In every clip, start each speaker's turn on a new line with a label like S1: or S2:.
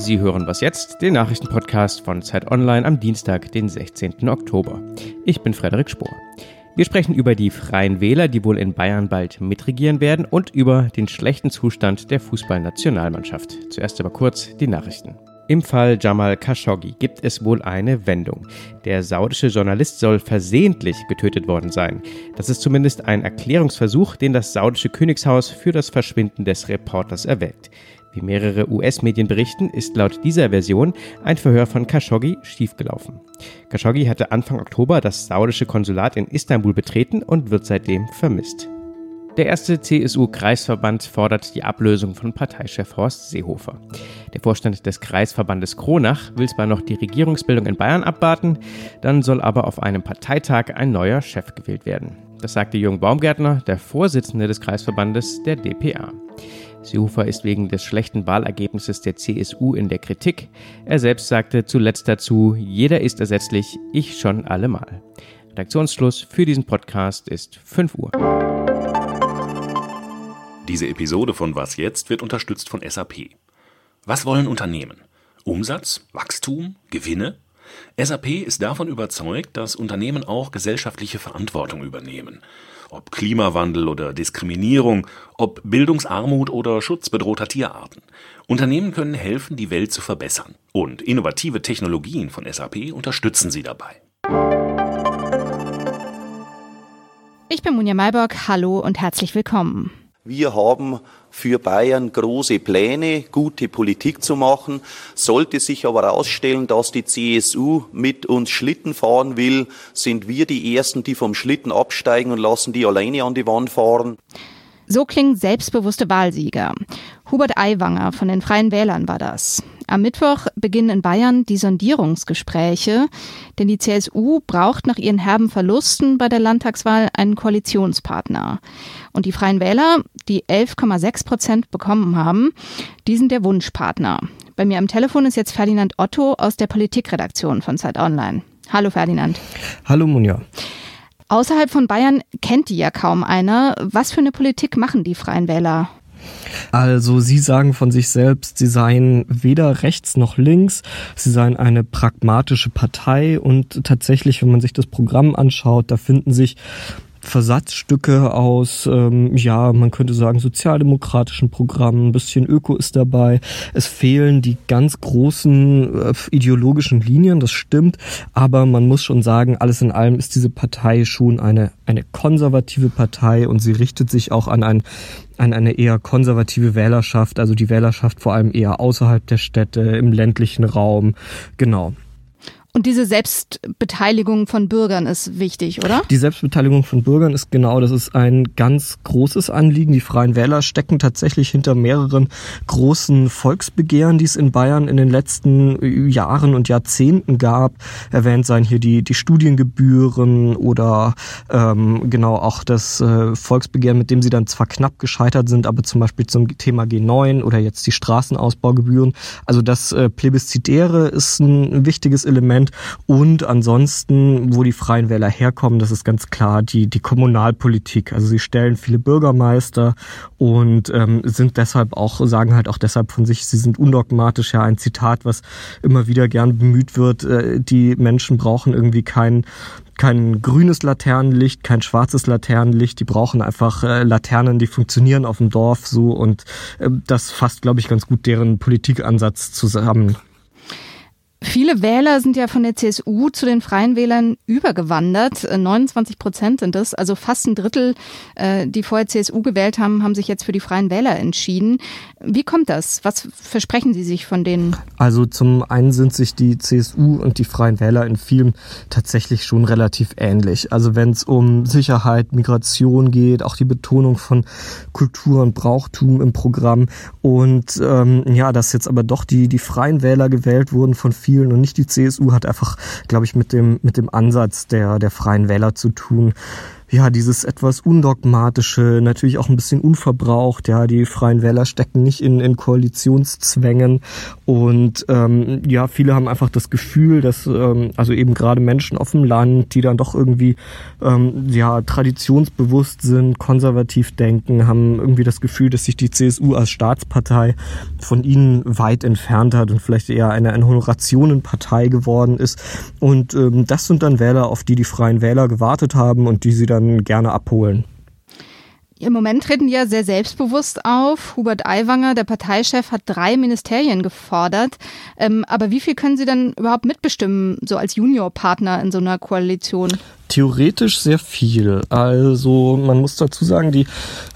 S1: Sie hören was jetzt, den Nachrichtenpodcast von Zeit Online am Dienstag, den 16. Oktober. Ich bin Frederik Spohr. Wir sprechen über die Freien Wähler, die wohl in Bayern bald mitregieren werden und über den schlechten Zustand der Fußballnationalmannschaft. Zuerst aber kurz die Nachrichten. Im Fall Jamal Khashoggi gibt es wohl eine Wendung. Der saudische Journalist soll versehentlich getötet worden sein. Das ist zumindest ein Erklärungsversuch, den das saudische Königshaus für das Verschwinden des Reporters erwägt. Wie mehrere US-Medien berichten, ist laut dieser Version ein Verhör von Khashoggi schiefgelaufen. Khashoggi hatte Anfang Oktober das saudische Konsulat in Istanbul betreten und wird seitdem vermisst. Der erste CSU-Kreisverband fordert die Ablösung von Parteichef Horst Seehofer. Der Vorstand des Kreisverbandes Kronach will zwar noch die Regierungsbildung in Bayern abwarten, dann soll aber auf einem Parteitag ein neuer Chef gewählt werden. Das sagte Jürgen Baumgärtner, der Vorsitzende des Kreisverbandes der DPA. Seehofer ist wegen des schlechten Wahlergebnisses der CSU in der Kritik. Er selbst sagte zuletzt dazu, jeder ist ersetzlich, ich schon allemal. Redaktionsschluss für diesen Podcast ist 5 Uhr.
S2: Diese Episode von Was jetzt wird unterstützt von SAP. Was wollen Unternehmen? Umsatz, Wachstum, Gewinne? SAP ist davon überzeugt, dass Unternehmen auch gesellschaftliche Verantwortung übernehmen. Ob Klimawandel oder Diskriminierung, ob Bildungsarmut oder Schutz bedrohter Tierarten. Unternehmen können helfen, die Welt zu verbessern. Und innovative Technologien von SAP unterstützen sie dabei.
S3: Ich bin Munja Mayborg. Hallo und herzlich willkommen.
S4: Wir haben für Bayern große Pläne, gute Politik zu machen. Sollte sich aber herausstellen, dass die CSU mit uns Schlitten fahren will, sind wir die Ersten, die vom Schlitten absteigen und lassen die alleine an die Wand fahren.
S3: So klingen selbstbewusste Wahlsieger. Hubert Aiwanger von den Freien Wählern war das. Am Mittwoch beginnen in Bayern die Sondierungsgespräche, denn die CSU braucht nach ihren herben Verlusten bei der Landtagswahl einen Koalitionspartner. Und die Freien Wähler, die 11,6 Prozent bekommen haben, die sind der Wunschpartner. Bei mir am Telefon ist jetzt Ferdinand Otto aus der Politikredaktion von Zeit Online. Hallo Ferdinand.
S5: Hallo Munja.
S3: Außerhalb von Bayern kennt die ja kaum einer. Was für eine Politik machen die Freien Wähler?
S5: Also Sie sagen von sich selbst, Sie seien weder rechts noch links, Sie seien eine pragmatische Partei. Und tatsächlich, wenn man sich das Programm anschaut, da finden sich Versatzstücke aus, ähm, ja, man könnte sagen, sozialdemokratischen Programmen, ein bisschen Öko ist dabei. Es fehlen die ganz großen äh, ideologischen Linien, das stimmt, aber man muss schon sagen, alles in allem ist diese Partei schon eine, eine konservative Partei und sie richtet sich auch an ein an eine eher konservative Wählerschaft, also die Wählerschaft vor allem eher außerhalb der Städte, im ländlichen Raum. Genau.
S3: Und diese Selbstbeteiligung von Bürgern ist wichtig, oder?
S5: Die Selbstbeteiligung von Bürgern ist genau, das ist ein ganz großes Anliegen. Die Freien Wähler stecken tatsächlich hinter mehreren großen Volksbegehren, die es in Bayern in den letzten Jahren und Jahrzehnten gab. Erwähnt seien hier die, die Studiengebühren oder ähm, genau auch das äh, Volksbegehren, mit dem sie dann zwar knapp gescheitert sind, aber zum Beispiel zum Thema G9 oder jetzt die Straßenausbaugebühren. Also das äh, Plebiszitäre ist ein wichtiges Element Prozent. Und ansonsten, wo die Freien Wähler herkommen, das ist ganz klar die, die Kommunalpolitik. Also sie stellen viele Bürgermeister und ähm, sind deshalb auch, sagen halt auch deshalb von sich, sie sind undogmatisch. Ja, ein Zitat, was immer wieder gern bemüht wird. Äh, die Menschen brauchen irgendwie kein kein grünes Laternenlicht, kein schwarzes Laternenlicht. Die brauchen einfach äh, Laternen, die funktionieren auf dem Dorf so und äh, das fasst, glaube ich, ganz gut deren Politikansatz zusammen.
S3: Viele Wähler sind ja von der CSU zu den Freien Wählern übergewandert. 29 Prozent sind es, also fast ein Drittel, äh, die vorher CSU gewählt haben, haben sich jetzt für die Freien Wähler entschieden. Wie kommt das? Was versprechen Sie sich von denen?
S5: Also zum einen sind sich die CSU und die Freien Wähler in vielen tatsächlich schon relativ ähnlich. Also wenn es um Sicherheit, Migration geht, auch die Betonung von Kultur und Brauchtum im Programm und ähm, ja, dass jetzt aber doch die, die Freien Wähler gewählt wurden von vielen vielen und nicht die CSU hat einfach, glaube ich, mit dem, mit dem Ansatz der, der Freien Wähler zu tun ja, dieses etwas undogmatische, natürlich auch ein bisschen unverbraucht. Ja, die Freien Wähler stecken nicht in, in Koalitionszwängen und ähm, ja, viele haben einfach das Gefühl, dass ähm, also eben gerade Menschen auf dem Land, die dann doch irgendwie ähm, ja traditionsbewusst sind, konservativ denken, haben irgendwie das Gefühl, dass sich die CSU als Staatspartei von ihnen weit entfernt hat und vielleicht eher eine, eine Honorationenpartei geworden ist. Und ähm, das sind dann Wähler, auf die die Freien Wähler gewartet haben und die sie dann gerne abholen.
S3: Im Moment treten die ja sehr selbstbewusst auf. Hubert Aiwanger, der Parteichef, hat drei Ministerien gefordert. Ähm, aber wie viel können Sie denn überhaupt mitbestimmen, so als Juniorpartner in so einer Koalition?
S5: Theoretisch sehr viel. Also man muss dazu sagen, die,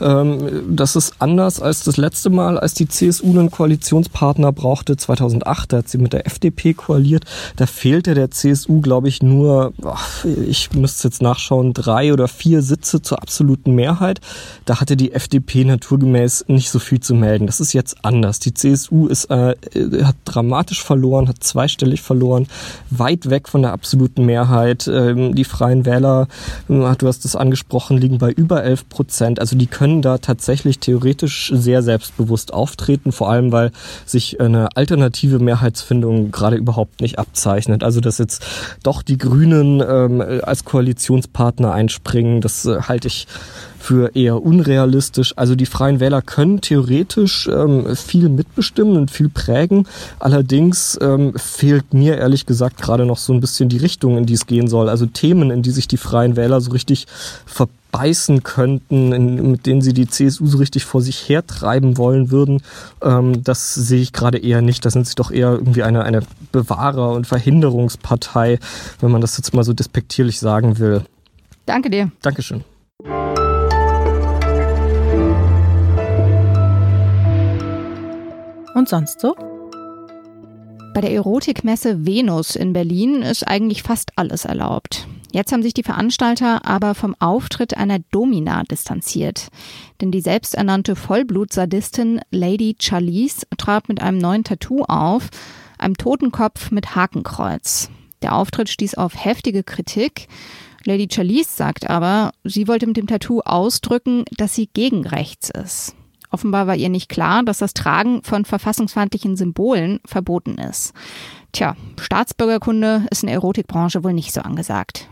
S5: ähm, das ist anders als das letzte Mal, als die CSU einen Koalitionspartner brauchte. 2008 da hat sie mit der FDP koaliert. Da fehlte der CSU, glaube ich, nur, ach, ich müsste jetzt nachschauen, drei oder vier Sitze zur absoluten Mehrheit. Da hatte die FDP naturgemäß nicht so viel zu melden. Das ist jetzt anders. Die CSU ist, äh, hat dramatisch verloren, hat zweistellig verloren, weit weg von der absoluten Mehrheit. Ähm, die Freien Wähler, äh, du hast es angesprochen, liegen bei über 11 Prozent. Also die können da tatsächlich theoretisch sehr selbstbewusst auftreten, vor allem weil sich eine alternative Mehrheitsfindung gerade überhaupt nicht abzeichnet. Also dass jetzt doch die Grünen ähm, als Koalitionspartner einspringen, das äh, halte ich für eher unrealistisch. Also die Freien Wähler können theoretisch ähm, viel mitbestimmen und viel prägen. Allerdings ähm, fehlt mir ehrlich gesagt gerade noch so ein bisschen die Richtung, in die es gehen soll. Also Themen, in die sich die Freien Wähler so richtig verbeißen könnten, in, mit denen sie die CSU so richtig vor sich hertreiben wollen würden, ähm, das sehe ich gerade eher nicht. Da sind sie doch eher irgendwie eine, eine Bewahrer- und Verhinderungspartei, wenn man das jetzt mal so despektierlich sagen will.
S3: Danke dir.
S5: Dankeschön.
S3: Und sonst so? Bei der Erotikmesse Venus in Berlin ist eigentlich fast alles erlaubt. Jetzt haben sich die Veranstalter aber vom Auftritt einer Domina distanziert. Denn die selbsternannte Vollblutsadistin Lady Charlize trat mit einem neuen Tattoo auf, einem Totenkopf mit Hakenkreuz. Der Auftritt stieß auf heftige Kritik. Lady Charlize sagt aber, sie wollte mit dem Tattoo ausdrücken, dass sie gegen rechts ist. Offenbar war ihr nicht klar, dass das Tragen von verfassungsfeindlichen Symbolen verboten ist. Tja, Staatsbürgerkunde ist in der Erotikbranche wohl nicht so angesagt.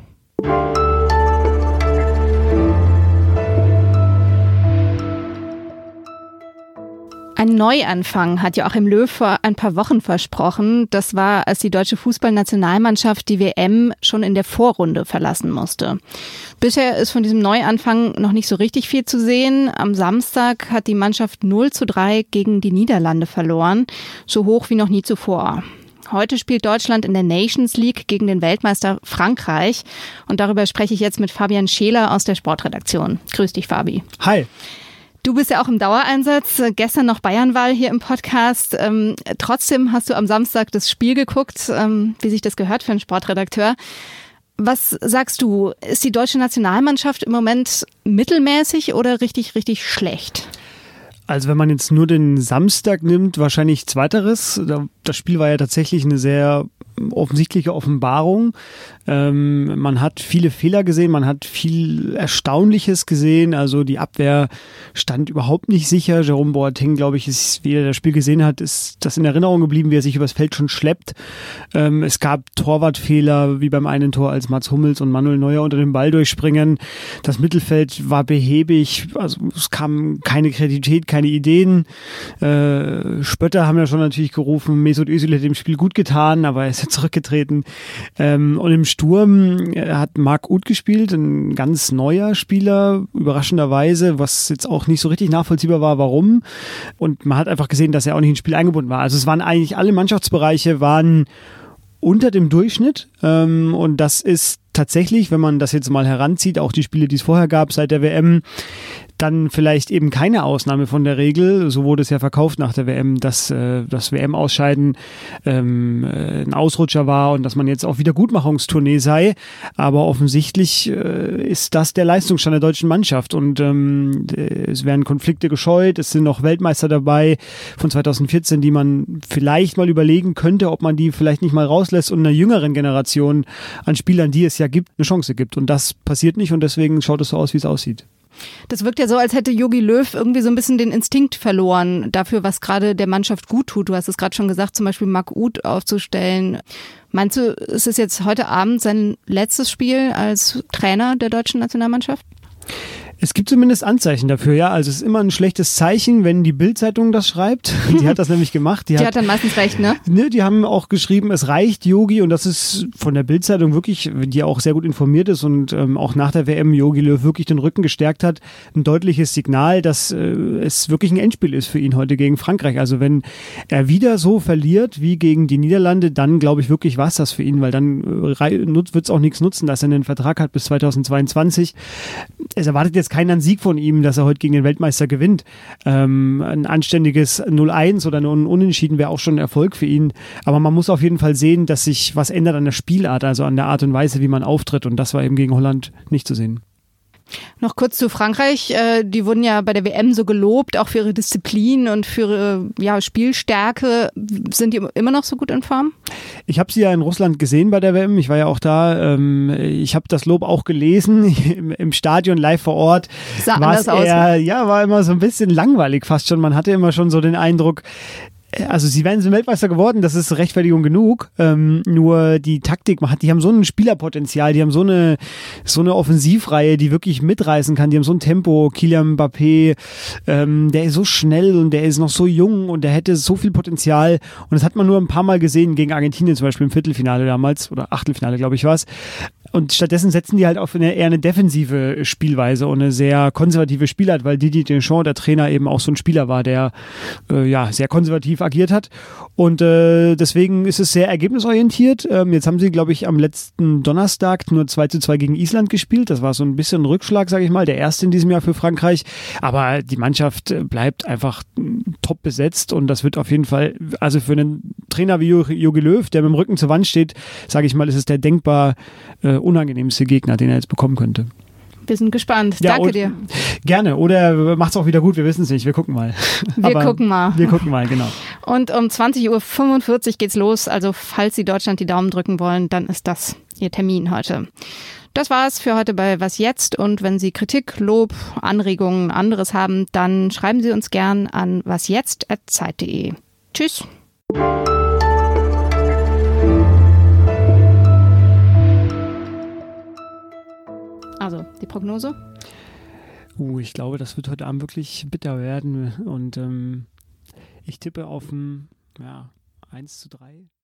S3: Ein Neuanfang hat Joachim Löw vor ein paar Wochen versprochen. Das war, als die deutsche Fußballnationalmannschaft die WM schon in der Vorrunde verlassen musste. Bisher ist von diesem Neuanfang noch nicht so richtig viel zu sehen. Am Samstag hat die Mannschaft 0 zu 3 gegen die Niederlande verloren, so hoch wie noch nie zuvor. Heute spielt Deutschland in der Nations League gegen den Weltmeister Frankreich. Und darüber spreche ich jetzt mit Fabian Scheler aus der Sportredaktion. Grüß dich, Fabi.
S6: Hi.
S3: Du bist ja auch im Dauereinsatz. Gestern noch Bayernwahl hier im Podcast. Ähm, trotzdem hast du am Samstag das Spiel geguckt, ähm, wie sich das gehört für einen Sportredakteur. Was sagst du? Ist die deutsche Nationalmannschaft im Moment mittelmäßig oder richtig, richtig schlecht?
S6: Also wenn man jetzt nur den Samstag nimmt, wahrscheinlich zweiteres. Das Spiel war ja tatsächlich eine sehr offensichtliche Offenbarung. Ähm, man hat viele Fehler gesehen, man hat viel Erstaunliches gesehen. Also die Abwehr stand überhaupt nicht sicher. Jerome Boateng, glaube ich, ist, wie er das Spiel gesehen hat, ist das in Erinnerung geblieben, wie er sich übers Feld schon schleppt. Ähm, es gab Torwartfehler, wie beim einen Tor, als Mats Hummels und Manuel Neuer unter dem Ball durchspringen. Das Mittelfeld war behäbig, also es kam keine Kreativität, keine Ideen. Äh, Spötter haben ja schon natürlich gerufen, Mesut Özil hat dem Spiel gut getan, aber er ist ja zurückgetreten. Ähm, und im Sturm äh, hat Marc Uth gespielt, ein ganz neuer Spieler, überraschenderweise, was jetzt auch nicht so richtig nachvollziehbar war, warum. Und man hat einfach gesehen, dass er auch nicht ins Spiel eingebunden war. Also es waren eigentlich alle Mannschaftsbereiche waren unter dem Durchschnitt. Ähm, und das ist tatsächlich, wenn man das jetzt mal heranzieht, auch die Spiele, die es vorher gab seit der WM, dann vielleicht eben keine Ausnahme von der Regel. So wurde es ja verkauft nach der WM, dass äh, das WM-Ausscheiden ähm, äh, ein Ausrutscher war und dass man jetzt auf Wiedergutmachungstournee sei. Aber offensichtlich äh, ist das der Leistungsstand der deutschen Mannschaft und ähm, es werden Konflikte gescheut. Es sind noch Weltmeister dabei von 2014, die man vielleicht mal überlegen könnte, ob man die vielleicht nicht mal rauslässt und einer jüngeren Generation an Spielern, die es ja gibt, eine Chance gibt. Und das passiert nicht und deswegen schaut es so aus, wie es aussieht.
S3: Das wirkt ja so, als hätte Yogi Löw irgendwie so ein bisschen den Instinkt verloren dafür, was gerade der Mannschaft gut tut. Du hast es gerade schon gesagt, zum Beispiel Marc Uth aufzustellen. Meinst du, ist es jetzt heute Abend sein letztes Spiel als Trainer der deutschen Nationalmannschaft?
S6: Es gibt zumindest Anzeichen dafür, ja. Also es ist immer ein schlechtes Zeichen, wenn die Bildzeitung das schreibt. Die hat das nämlich gemacht.
S3: Die,
S6: die
S3: hat, hat, dann meistens recht, ne?
S6: Ne, die haben auch geschrieben, es reicht Yogi und das ist von der Bildzeitung wirklich, die auch sehr gut informiert ist und ähm, auch nach der WM Yogi Löw wirklich den Rücken gestärkt hat, ein deutliches Signal, dass äh, es wirklich ein Endspiel ist für ihn heute gegen Frankreich. Also wenn er wieder so verliert wie gegen die Niederlande, dann glaube ich wirklich was das für ihn, weil dann äh, wird es auch nichts nutzen, dass er einen Vertrag hat bis 2022. Es erwartet jetzt keinen Sieg von ihm, dass er heute gegen den Weltmeister gewinnt. Ähm, ein anständiges 0-1 oder ein Unentschieden wäre auch schon ein Erfolg für ihn. Aber man muss auf jeden Fall sehen, dass sich was ändert an der Spielart, also an der Art und Weise, wie man auftritt. Und das war eben gegen Holland nicht zu sehen.
S3: Noch kurz zu Frankreich. Äh, die wurden ja bei der WM so gelobt, auch für ihre Disziplin und für ihre ja, Spielstärke. Sind die immer noch so gut in Form?
S6: Ich habe sie ja in Russland gesehen bei der WM. Ich war ja auch da. Ähm, ich habe das Lob auch gelesen im Stadion live vor Ort.
S3: Sah anders
S6: eher, aus. Ja, war immer so ein bisschen langweilig fast schon. Man hatte immer schon so den Eindruck, also sie werden Weltmeister geworden, das ist Rechtfertigung genug. Ähm, nur die Taktik, man hat, die haben so ein Spielerpotenzial, die haben so eine so eine Offensivreihe, die wirklich mitreißen kann. Die haben so ein Tempo. Kylian Mbappé, ähm, der ist so schnell und der ist noch so jung und der hätte so viel Potenzial. Und das hat man nur ein paar Mal gesehen gegen Argentinien zum Beispiel im Viertelfinale damals oder Achtelfinale, glaube ich, war es. Und stattdessen setzen die halt auf eine eher eine defensive Spielweise und eine sehr konservative Spielart, weil Didier Deschamps, der Trainer, eben auch so ein Spieler war, der äh, ja sehr konservativ agiert hat. Und äh, deswegen ist es sehr ergebnisorientiert. Ähm, jetzt haben sie, glaube ich, am letzten Donnerstag nur 2 zu 2 gegen Island gespielt. Das war so ein bisschen ein Rückschlag, sage ich mal, der erste in diesem Jahr für Frankreich. Aber die Mannschaft bleibt einfach top besetzt und das wird auf jeden Fall, also für einen Trainer wie Jogi Löw, der mit dem Rücken zur Wand steht, sage ich mal, ist es der denkbar äh, unangenehmste Gegner, den er jetzt bekommen könnte.
S3: Wir sind gespannt. Ja, Danke dir.
S6: Gerne. Oder macht es auch wieder gut. Wir wissen es nicht. Wir gucken mal.
S3: Wir Aber gucken mal.
S6: Wir gucken mal, genau.
S3: Und um 20.45 Uhr geht's los. Also, falls Sie Deutschland die Daumen drücken wollen, dann ist das Ihr Termin heute. Das war's für heute bei Was Jetzt? Und wenn Sie Kritik, Lob, Anregungen, anderes haben, dann schreiben Sie uns gern an wasjetzt.zeit.de. Tschüss. Die Prognose?
S6: Uh, ich glaube, das wird heute Abend wirklich bitter werden. Und ähm, ich tippe auf ein ja, 1 zu 3.